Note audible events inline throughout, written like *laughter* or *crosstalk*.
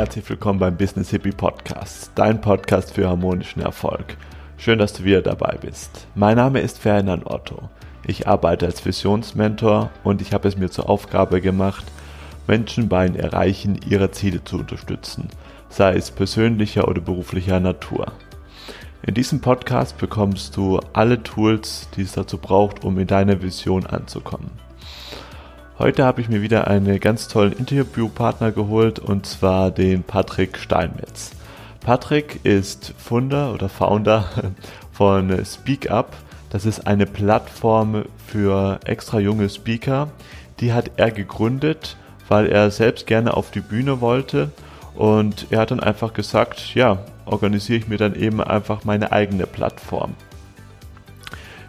herzlich willkommen beim Business Hippie Podcast, dein Podcast für harmonischen Erfolg. Schön, dass du wieder dabei bist. Mein Name ist Ferdinand Otto. Ich arbeite als Visionsmentor und ich habe es mir zur Aufgabe gemacht, Menschen beim Erreichen ihrer Ziele zu unterstützen, sei es persönlicher oder beruflicher Natur. In diesem Podcast bekommst du alle Tools, die es dazu braucht, um in deiner Vision anzukommen. Heute habe ich mir wieder einen ganz tollen Interviewpartner geholt und zwar den Patrick Steinmetz. Patrick ist Funder oder Founder *laughs* von Speak Up. Das ist eine Plattform für extra junge Speaker. Die hat er gegründet, weil er selbst gerne auf die Bühne wollte und er hat dann einfach gesagt, ja, organisiere ich mir dann eben einfach meine eigene Plattform.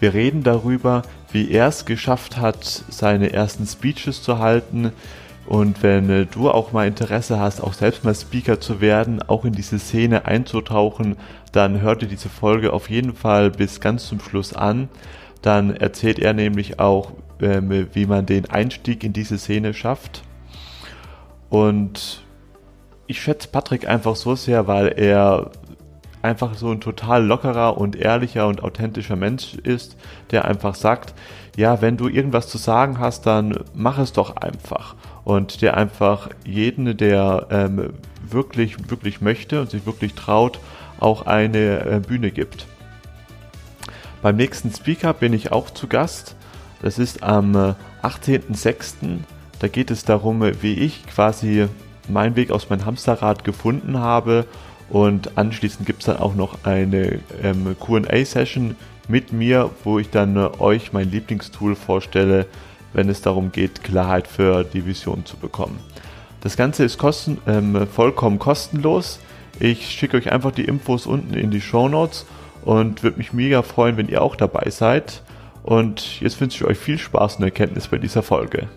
Wir reden darüber, wie er es geschafft hat, seine ersten Speeches zu halten. Und wenn äh, du auch mal Interesse hast, auch selbst mal Speaker zu werden, auch in diese Szene einzutauchen, dann hör dir diese Folge auf jeden Fall bis ganz zum Schluss an. Dann erzählt er nämlich auch, ähm, wie man den Einstieg in diese Szene schafft. Und ich schätze Patrick einfach so sehr, weil er einfach so ein total lockerer und ehrlicher und authentischer Mensch ist, der einfach sagt, ja, wenn du irgendwas zu sagen hast, dann mach es doch einfach. Und der einfach jeden, der ähm, wirklich, wirklich möchte und sich wirklich traut, auch eine äh, Bühne gibt. Beim nächsten Speaker bin ich auch zu Gast. Das ist am 18.06. Äh, da geht es darum, wie ich quasi meinen Weg aus meinem Hamsterrad gefunden habe und anschließend gibt es dann auch noch eine ähm, QA-Session mit mir, wo ich dann äh, euch mein Lieblingstool vorstelle, wenn es darum geht, Klarheit für die Vision zu bekommen. Das Ganze ist kosten, ähm, vollkommen kostenlos. Ich schicke euch einfach die Infos unten in die Show Notes und würde mich mega freuen, wenn ihr auch dabei seid. Und jetzt wünsche ich euch viel Spaß und Erkenntnis bei dieser Folge.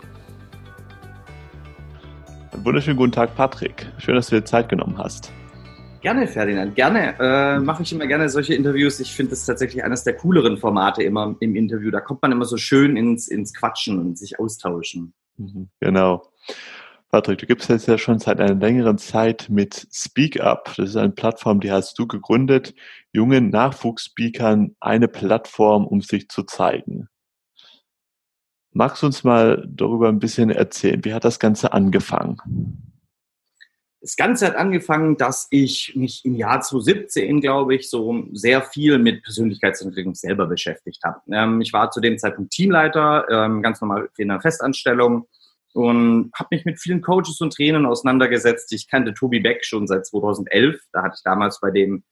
Einen wunderschönen guten Tag, Patrick. Schön, dass du dir Zeit genommen hast. Gerne, Ferdinand, gerne. Äh, Mache ich immer gerne solche Interviews. Ich finde das tatsächlich eines der cooleren Formate immer im Interview. Da kommt man immer so schön ins, ins Quatschen und sich austauschen. Mhm, genau. Patrick, du gibst jetzt ja schon seit einer längeren Zeit mit Speak Up. Das ist eine Plattform, die hast du gegründet, jungen Nachwuchsspeakern eine Plattform, um sich zu zeigen. Magst du uns mal darüber ein bisschen erzählen? Wie hat das Ganze angefangen? Das Ganze hat angefangen, dass ich mich im Jahr 2017, glaube ich, so sehr viel mit Persönlichkeitsentwicklung selber beschäftigt habe. Ähm, ich war zu dem Zeitpunkt Teamleiter, ähm, ganz normal in einer Festanstellung und habe mich mit vielen Coaches und Trainern auseinandergesetzt. Ich kannte Tobi Beck schon seit 2011. Da hatte ich damals bei dem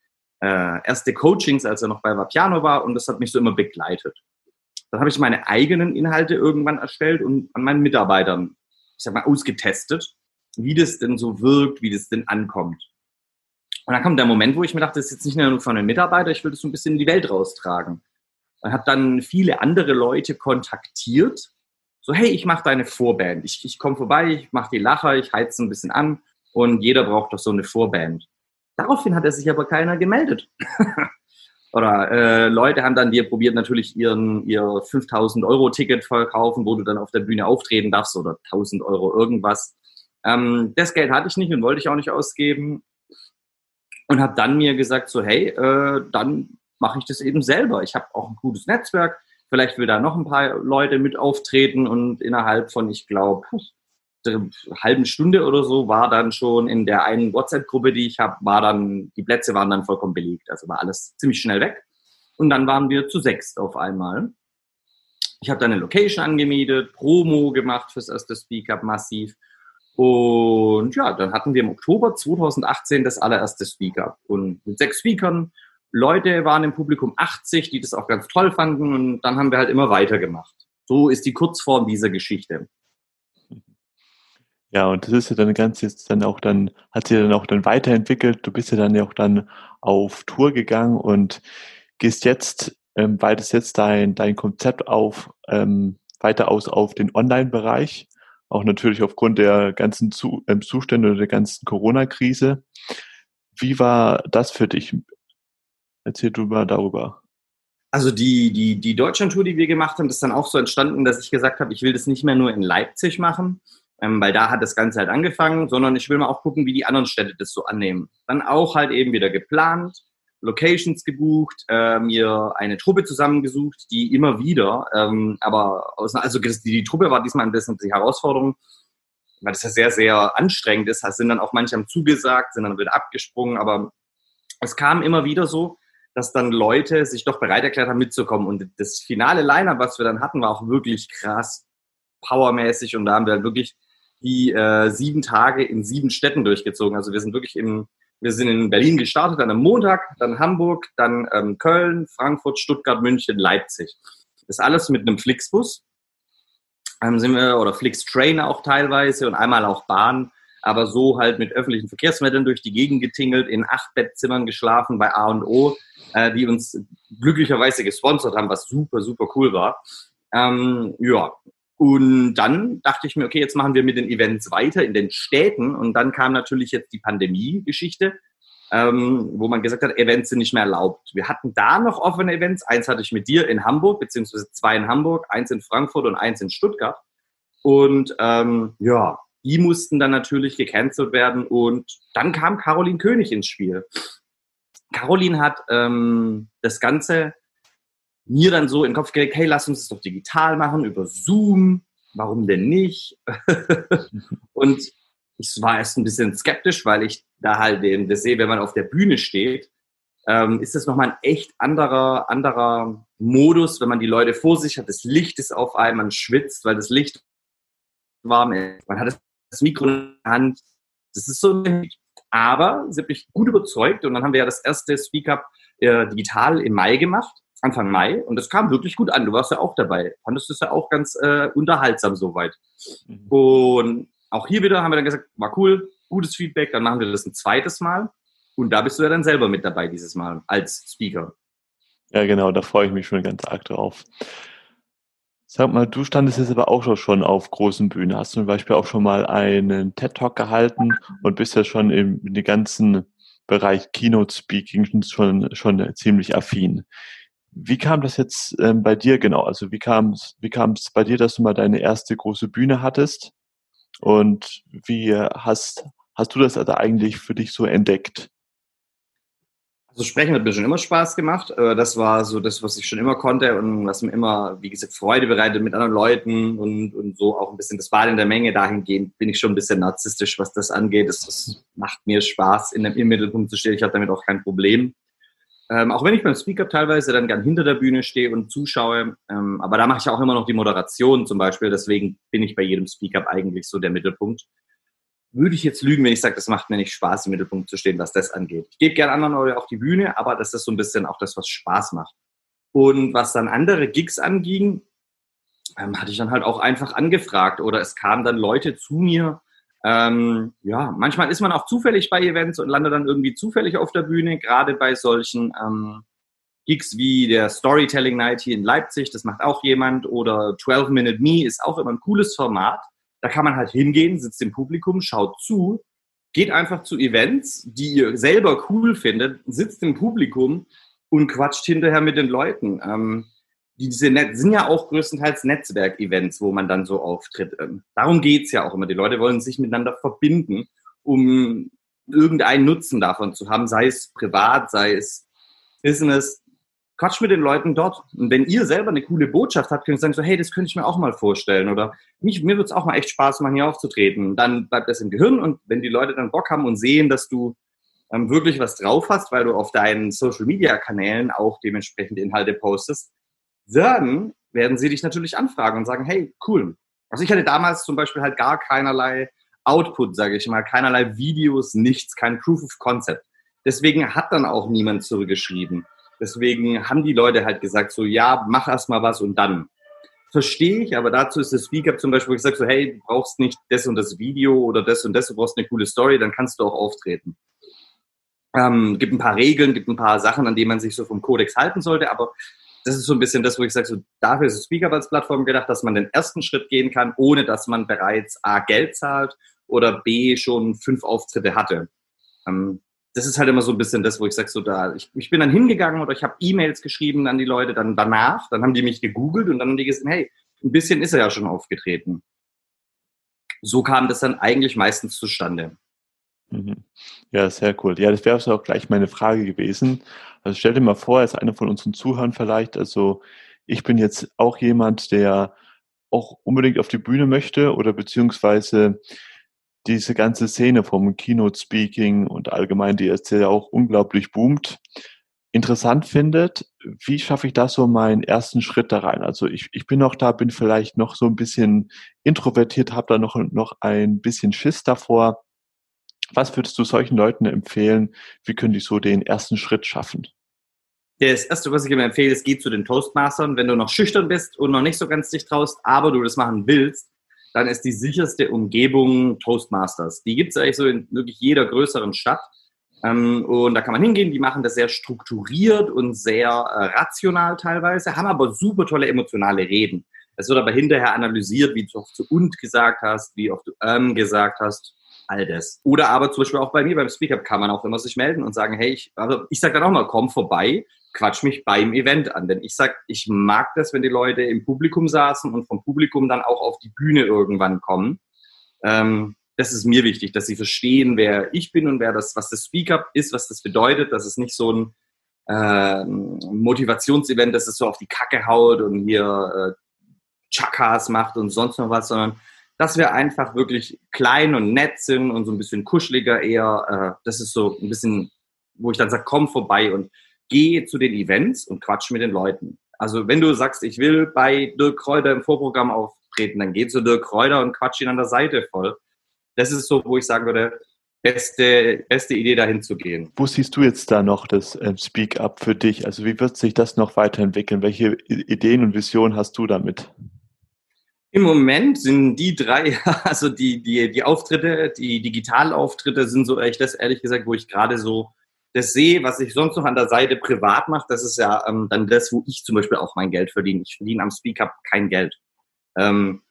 äh, erste Coachings, als er noch bei Vapiano war und das hat mich so immer begleitet. Dann habe ich meine eigenen Inhalte irgendwann erstellt und an meinen Mitarbeitern, ich sag mal, ausgetestet wie das denn so wirkt, wie das denn ankommt. Und dann kommt der Moment, wo ich mir dachte, das ist jetzt nicht nur von einem Mitarbeiter, ich will das so ein bisschen in die Welt raustragen. Und habe dann viele andere Leute kontaktiert. So, hey, ich mache deine Vorband. Ich, ich komme vorbei, ich mache die Lacher, ich heize ein bisschen an und jeder braucht doch so eine Vorband. Daraufhin hat er sich aber keiner gemeldet. *laughs* Oder äh, Leute haben dann dir probiert, natürlich ihren, ihr 5000 Euro Ticket verkaufen, wo du dann auf der Bühne auftreten darfst oder 1000 Euro irgendwas. Ähm, das Geld hatte ich nicht und wollte ich auch nicht ausgeben. Und habe dann mir gesagt, so hey, äh, dann mache ich das eben selber. Ich habe auch ein gutes Netzwerk. Vielleicht will da noch ein paar Leute mit auftreten und innerhalb von, ich glaube, halben Stunde oder so war dann schon in der einen WhatsApp-Gruppe, die ich habe, war dann, die Plätze waren dann vollkommen belegt. Also war alles ziemlich schnell weg. Und dann waren wir zu sechs auf einmal. Ich habe dann eine Location angemietet, Promo gemacht fürs erste Speak-Up massiv und ja, dann hatten wir im Oktober 2018 das allererste Speaker. Und mit sechs Speakern, Leute waren im Publikum 80, die das auch ganz toll fanden. Und dann haben wir halt immer weitergemacht. So ist die Kurzform dieser Geschichte. Ja, und das ist ja dann ganz jetzt dann auch dann, hat sich dann auch dann weiterentwickelt. Du bist ja dann ja auch dann auf Tour gegangen und gehst jetzt, ähm, weitest jetzt dein, dein Konzept auf, ähm, weiter aus auf den Online-Bereich auch natürlich aufgrund der ganzen Zu äh, Zustände oder der ganzen Corona-Krise. Wie war das für dich? Erzähl du mal darüber. Also die, die, die Deutschlandtour, die wir gemacht haben, ist dann auch so entstanden, dass ich gesagt habe, ich will das nicht mehr nur in Leipzig machen, ähm, weil da hat das Ganze halt angefangen, sondern ich will mal auch gucken, wie die anderen Städte das so annehmen. Dann auch halt eben wieder geplant, Locations gebucht, äh, mir eine Truppe zusammengesucht, die immer wieder, ähm, aber aus, also die, die Truppe war diesmal ein bisschen die Herausforderung, weil das ja sehr, sehr anstrengend ist. Sind dann auch manche haben zugesagt, sind dann wieder abgesprungen, aber es kam immer wieder so, dass dann Leute sich doch bereit erklärt haben, mitzukommen. Und das finale Line-Up, was wir dann hatten, war auch wirklich krass powermäßig. Und da haben wir wirklich die äh, sieben Tage in sieben Städten durchgezogen. Also wir sind wirklich im, wir sind in Berlin gestartet, dann am Montag, dann Hamburg, dann ähm, Köln, Frankfurt, Stuttgart, München, Leipzig. Das alles mit einem Flixbus. Ähm, sind wir, oder Flix-Train auch teilweise und einmal auch Bahn aber so halt mit öffentlichen Verkehrsmitteln durch die Gegend getingelt, in acht Bettzimmern geschlafen bei A und O, äh, die uns glücklicherweise gesponsert haben, was super, super cool war. Ähm, ja, und dann dachte ich mir, okay, jetzt machen wir mit den Events weiter in den Städten. Und dann kam natürlich jetzt die Pandemie-Geschichte, ähm, wo man gesagt hat, Events sind nicht mehr erlaubt. Wir hatten da noch offene Events. Eins hatte ich mit dir in Hamburg, beziehungsweise zwei in Hamburg, eins in Frankfurt und eins in Stuttgart. Und ähm, ja, die mussten dann natürlich gecancelt werden und dann kam Caroline König ins Spiel. Caroline hat ähm, das Ganze mir dann so in den Kopf gelegt, hey, lass uns das doch digital machen, über Zoom, warum denn nicht? *laughs* und ich war erst ein bisschen skeptisch, weil ich da halt eben das sehe, wenn man auf der Bühne steht, ähm, ist das nochmal ein echt anderer, anderer Modus, wenn man die Leute vor sich hat, das Licht ist auf einem, man schwitzt, weil das Licht warm ist. Man hat das Mikro in der Hand. Das ist so aber sie hat mich gut überzeugt und dann haben wir ja das erste Speak Up äh, digital im Mai gemacht, Anfang Mai und das kam wirklich gut an. Du warst ja auch dabei. Fandest du es ja auch ganz äh, unterhaltsam soweit. Mhm. Und auch hier wieder haben wir dann gesagt, war cool, gutes Feedback, dann machen wir das ein zweites Mal und da bist du ja dann selber mit dabei dieses Mal als Speaker. Ja, genau, da freue ich mich schon ganz arg drauf. Sag mal, du standest jetzt aber auch schon auf großen Bühnen. Hast du zum Beispiel auch schon mal einen TED-Talk gehalten und bist ja schon im, in den ganzen Bereich Keynote Speaking schon, schon ziemlich affin. Wie kam das jetzt ähm, bei dir genau? Also wie kam es wie kam's bei dir, dass du mal deine erste große Bühne hattest? Und wie hast, hast du das also eigentlich für dich so entdeckt? Also Sprechen hat mir schon immer Spaß gemacht. Äh, das war so das, was ich schon immer konnte und was mir immer, wie gesagt, Freude bereitet mit anderen Leuten und, und so auch ein bisschen das Bad in der Menge. Dahingehend bin ich schon ein bisschen narzisstisch, was das angeht. Das, das macht mir Spaß, in dem, im Mittelpunkt zu stehen. Ich habe damit auch kein Problem. Ähm, auch wenn ich beim Speaker teilweise dann gern hinter der Bühne stehe und zuschaue. Ähm, aber da mache ich auch immer noch die Moderation zum Beispiel. Deswegen bin ich bei jedem Speaker eigentlich so der Mittelpunkt würde ich jetzt lügen, wenn ich sage, das macht mir nicht Spaß, im Mittelpunkt zu stehen, was das angeht. Ich gebe gerne anderen Leute auf die Bühne, aber das ist so ein bisschen auch das, was Spaß macht. Und was dann andere Gigs anging, ähm, hatte ich dann halt auch einfach angefragt oder es kamen dann Leute zu mir. Ähm, ja, manchmal ist man auch zufällig bei Events und landet dann irgendwie zufällig auf der Bühne, gerade bei solchen ähm, Gigs wie der Storytelling Night hier in Leipzig, das macht auch jemand, oder 12 Minute Me ist auch immer ein cooles Format. Da kann man halt hingehen, sitzt im Publikum, schaut zu, geht einfach zu Events, die ihr selber cool findet, sitzt im Publikum und quatscht hinterher mit den Leuten. Ähm, diese Net sind ja auch größtenteils Netzwerkevents, wo man dann so auftritt. Ähm, darum geht's ja auch immer. Die Leute wollen sich miteinander verbinden, um irgendeinen Nutzen davon zu haben, sei es privat, sei es Business quatsch mit den Leuten dort. Und wenn ihr selber eine coole Botschaft habt, könnt ihr sagen so, hey, das könnte ich mir auch mal vorstellen. Oder mich, mir wird es auch mal echt Spaß machen, hier aufzutreten. Dann bleibt das im Gehirn und wenn die Leute dann Bock haben und sehen, dass du ähm, wirklich was drauf hast, weil du auf deinen Social-Media-Kanälen auch dementsprechend Inhalte postest, dann werden sie dich natürlich anfragen und sagen, hey, cool. Also ich hatte damals zum Beispiel halt gar keinerlei Output, sage ich mal, keinerlei Videos, nichts, kein Proof of Concept. Deswegen hat dann auch niemand zurückgeschrieben. Deswegen haben die Leute halt gesagt, so ja, mach erst mal was und dann. Verstehe ich, aber dazu ist das Speaker zum Beispiel, wo ich sage so, hey, du brauchst nicht das und das Video oder das und das, du brauchst eine coole Story, dann kannst du auch auftreten. Ähm, gibt ein paar Regeln, gibt ein paar Sachen, an denen man sich so vom Kodex halten sollte, aber das ist so ein bisschen das, wo ich sage, so dafür ist Speaker als Plattform gedacht, dass man den ersten Schritt gehen kann, ohne dass man bereits A Geld zahlt oder B schon fünf Auftritte hatte. Ähm, das ist halt immer so ein bisschen das, wo ich sage, so da, ich, ich bin dann hingegangen oder ich habe E-Mails geschrieben an die Leute, dann danach, dann haben die mich gegoogelt und dann haben die gesagt, hey, ein bisschen ist er ja schon aufgetreten. so kam das dann eigentlich meistens zustande. Mhm. Ja, sehr cool. Ja, das wäre auch gleich meine Frage gewesen. Also stell dir mal vor, als einer von unseren Zuhörern vielleicht, also ich bin jetzt auch jemand, der auch unbedingt auf die Bühne möchte oder beziehungsweise diese ganze Szene vom Keynote Speaking und allgemein die erzähle auch unglaublich boomt, interessant findet, wie schaffe ich da so meinen ersten Schritt da rein? Also ich, ich bin noch da, bin vielleicht noch so ein bisschen introvertiert, habe da noch, noch ein bisschen Schiss davor. Was würdest du solchen Leuten empfehlen? Wie können die so den ersten Schritt schaffen? Das erste, was ich immer empfehle, ist, geh zu den Toastmastern. Wenn du noch schüchtern bist und noch nicht so ganz dich traust, aber du das machen willst, dann ist die sicherste Umgebung Toastmasters. Die gibt es eigentlich so in wirklich jeder größeren Stadt. Ähm, und da kann man hingehen, die machen das sehr strukturiert und sehr äh, rational teilweise, haben aber super tolle emotionale Reden. Es wird aber hinterher analysiert, wie du oft zu und gesagt hast, wie oft du ähm gesagt hast, all das. Oder aber zum Beispiel auch bei mir beim Speakup kann man auch immer sich melden und sagen, hey, ich, also ich sage dann auch mal, komm vorbei, quatsch mich beim Event an. Denn ich sag, ich mag das, wenn die Leute im Publikum saßen und vom Publikum dann auch auf die Bühne irgendwann kommen. Ähm, das ist mir wichtig, dass sie verstehen, wer ich bin und wer das, was das Speak-up ist, was das bedeutet, dass es nicht so ein äh, Motivationsevent, dass es so auf die Kacke haut und hier äh, Chakas macht und sonst noch was, sondern dass wir einfach wirklich klein und nett sind und so ein bisschen kuscheliger eher. Äh, das ist so ein bisschen, wo ich dann sage, komm vorbei und geh zu den Events und quatsch mit den Leuten. Also wenn du sagst, ich will bei Dirk Kräuter im Vorprogramm auftreten, dann geh zu Dirk Kräuter und quatsch ihn an der Seite voll das ist so, wo ich sagen würde, beste, beste Idee dahin zu gehen. Wo siehst du jetzt da noch das äh, Speak Up für dich? Also wie wird sich das noch weiterentwickeln? Welche Ideen und Visionen hast du damit? Im Moment sind die drei, *laughs* also die, die, die Auftritte, die Digitalauftritte sind so echt das, ehrlich gesagt, wo ich gerade so das sehe, was ich sonst noch an der Seite privat mache, das ist ja ähm, dann das, wo ich zum Beispiel auch mein Geld verdiene. Ich verdiene am Speak Up kein Geld. Ähm,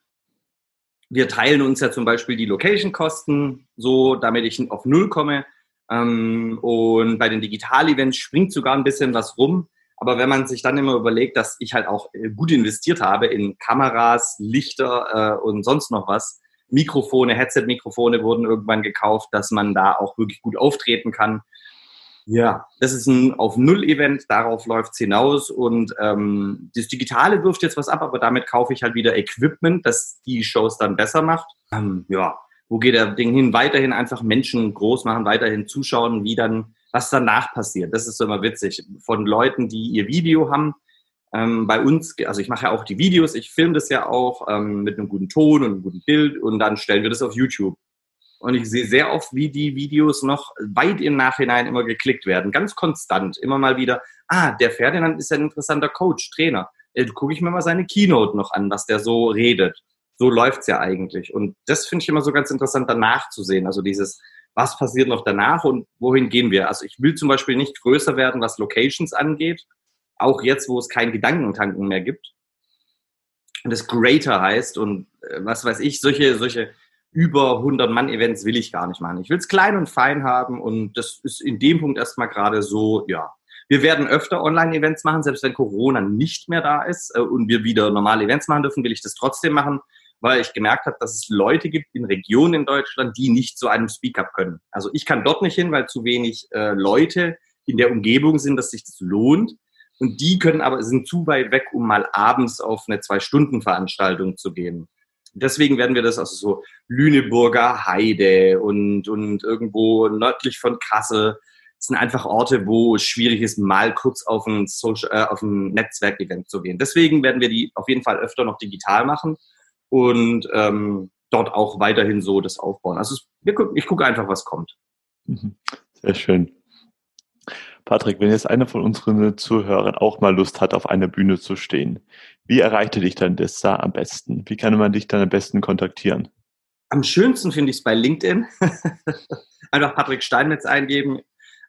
wir teilen uns ja zum Beispiel die Location-Kosten, so damit ich auf Null komme. Ähm, und bei den Digital-Events springt sogar ein bisschen was rum. Aber wenn man sich dann immer überlegt, dass ich halt auch äh, gut investiert habe in Kameras, Lichter äh, und sonst noch was, Mikrofone, Headset-Mikrofone wurden irgendwann gekauft, dass man da auch wirklich gut auftreten kann. Ja, das ist ein auf Null-Event, darauf läuft's hinaus und ähm, das Digitale wirft jetzt was ab, aber damit kaufe ich halt wieder Equipment, das die Shows dann besser macht. Ähm, ja, wo geht der Ding hin? Weiterhin einfach Menschen groß machen, weiterhin zuschauen, wie dann, was danach passiert. Das ist so immer witzig. Von Leuten, die ihr Video haben, ähm, bei uns, also ich mache ja auch die Videos, ich filme das ja auch ähm, mit einem guten Ton und einem guten Bild und dann stellen wir das auf YouTube. Und ich sehe sehr oft, wie die Videos noch weit im Nachhinein immer geklickt werden. Ganz konstant. Immer mal wieder, ah, der Ferdinand ist ein interessanter Coach, Trainer. Äh, gucke ich mir mal seine Keynote noch an, was der so redet. So läuft's ja eigentlich. Und das finde ich immer so ganz interessant danach zu sehen. Also dieses, was passiert noch danach und wohin gehen wir? Also ich will zum Beispiel nicht größer werden, was Locations angeht. Auch jetzt, wo es kein Gedankentanken mehr gibt. Und das Greater heißt und äh, was weiß ich, solche, solche über 100 Mann Events will ich gar nicht machen. Ich will es klein und fein haben und das ist in dem Punkt erstmal gerade so, ja. Wir werden öfter Online-Events machen, selbst wenn Corona nicht mehr da ist äh, und wir wieder normale Events machen dürfen, will ich das trotzdem machen, weil ich gemerkt habe, dass es Leute gibt in Regionen in Deutschland, die nicht zu einem Speak-up können. Also ich kann dort nicht hin, weil zu wenig äh, Leute in der Umgebung sind, dass sich das lohnt. Und die können aber, sind zu weit weg, um mal abends auf eine Zwei-Stunden-Veranstaltung zu gehen. Deswegen werden wir das also so Lüneburger Heide und, und irgendwo nördlich von Kassel. Das sind einfach Orte, wo es schwierig ist, mal kurz auf ein, äh, auf ein Netzwerkevent zu gehen. Deswegen werden wir die auf jeden Fall öfter noch digital machen und ähm, dort auch weiterhin so das aufbauen. Also ich gucke einfach, was kommt. Mhm. Sehr schön. Patrick, wenn jetzt einer von unseren Zuhörern auch mal Lust hat, auf einer Bühne zu stehen, wie erreicht dich dann das da am besten? Wie kann man dich dann am besten kontaktieren? Am schönsten finde ich es bei LinkedIn. *laughs* Einfach Patrick Steinmetz eingeben.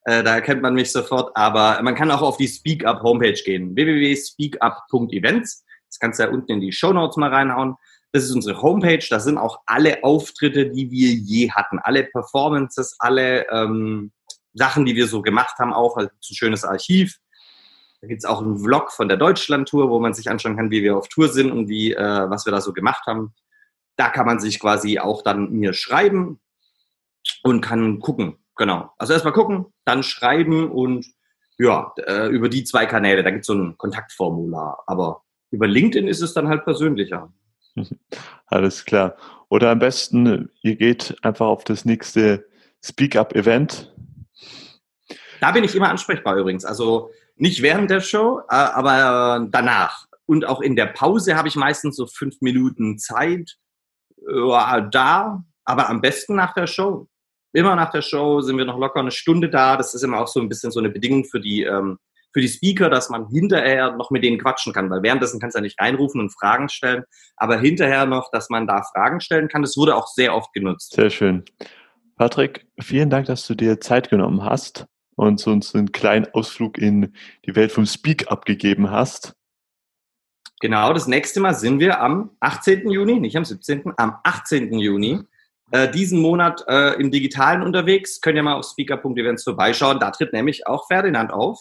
Äh, da erkennt man mich sofort. Aber man kann auch auf die Speak Up Homepage gehen. www.speakup.events. Das kannst du ja unten in die Show Notes mal reinhauen. Das ist unsere Homepage. Da sind auch alle Auftritte, die wir je hatten. Alle Performances, alle ähm, Sachen, die wir so gemacht haben, auch also ein schönes Archiv. Da gibt es auch einen Vlog von der Deutschland-Tour, wo man sich anschauen kann, wie wir auf Tour sind und wie, äh, was wir da so gemacht haben. Da kann man sich quasi auch dann mir schreiben und kann gucken. Genau. Also erstmal gucken, dann schreiben und ja, äh, über die zwei Kanäle. Da gibt es so ein Kontaktformular. Aber über LinkedIn ist es dann halt persönlicher. *laughs* Alles klar. Oder am besten, ihr geht einfach auf das nächste Speak-Up-Event. Da bin ich immer ansprechbar übrigens. Also nicht während der Show, äh, aber danach. Und auch in der Pause habe ich meistens so fünf Minuten Zeit. Da, aber am besten nach der Show. Immer nach der Show sind wir noch locker eine Stunde da. Das ist immer auch so ein bisschen so eine Bedingung für die, ähm, für die Speaker, dass man hinterher noch mit denen quatschen kann, weil währenddessen kannst du ja nicht reinrufen und Fragen stellen, aber hinterher noch, dass man da Fragen stellen kann. Das wurde auch sehr oft genutzt. Sehr schön. Patrick, vielen Dank, dass du dir Zeit genommen hast und uns einen kleinen Ausflug in die Welt vom Speak abgegeben hast. Genau, das nächste Mal sind wir am 18. Juni, nicht am 17., am 18. Juni äh, diesen Monat äh, im Digitalen unterwegs. Könnt ihr mal auf speaker.events vorbeischauen. Da tritt nämlich auch Ferdinand auf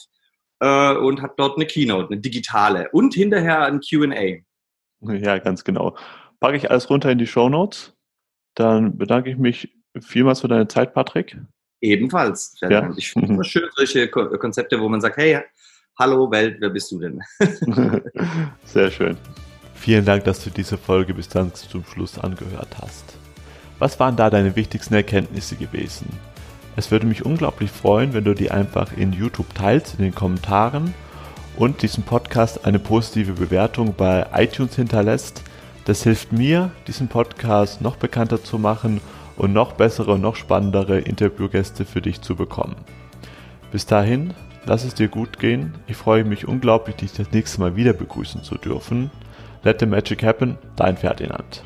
äh, und hat dort eine Keynote, eine digitale und hinterher ein QA. Ja, ganz genau. Packe ich alles runter in die Show Notes. Dann bedanke ich mich vielmals für deine Zeit, Patrick. Ebenfalls. Ja. Ich finde es *laughs* schön, solche Konzepte, wo man sagt, hey, hallo Welt, wer bist du denn? *laughs* Sehr schön. Vielen Dank, dass du diese Folge bis dann zum Schluss angehört hast. Was waren da deine wichtigsten Erkenntnisse gewesen? Es würde mich unglaublich freuen, wenn du die einfach in YouTube teilst, in den Kommentaren und diesem Podcast eine positive Bewertung bei iTunes hinterlässt. Das hilft mir, diesen Podcast noch bekannter zu machen und noch bessere und noch spannendere Interviewgäste für dich zu bekommen. Bis dahin, lass es dir gut gehen. Ich freue mich unglaublich, dich das nächste Mal wieder begrüßen zu dürfen. Let the Magic Happen, dein Ferdinand.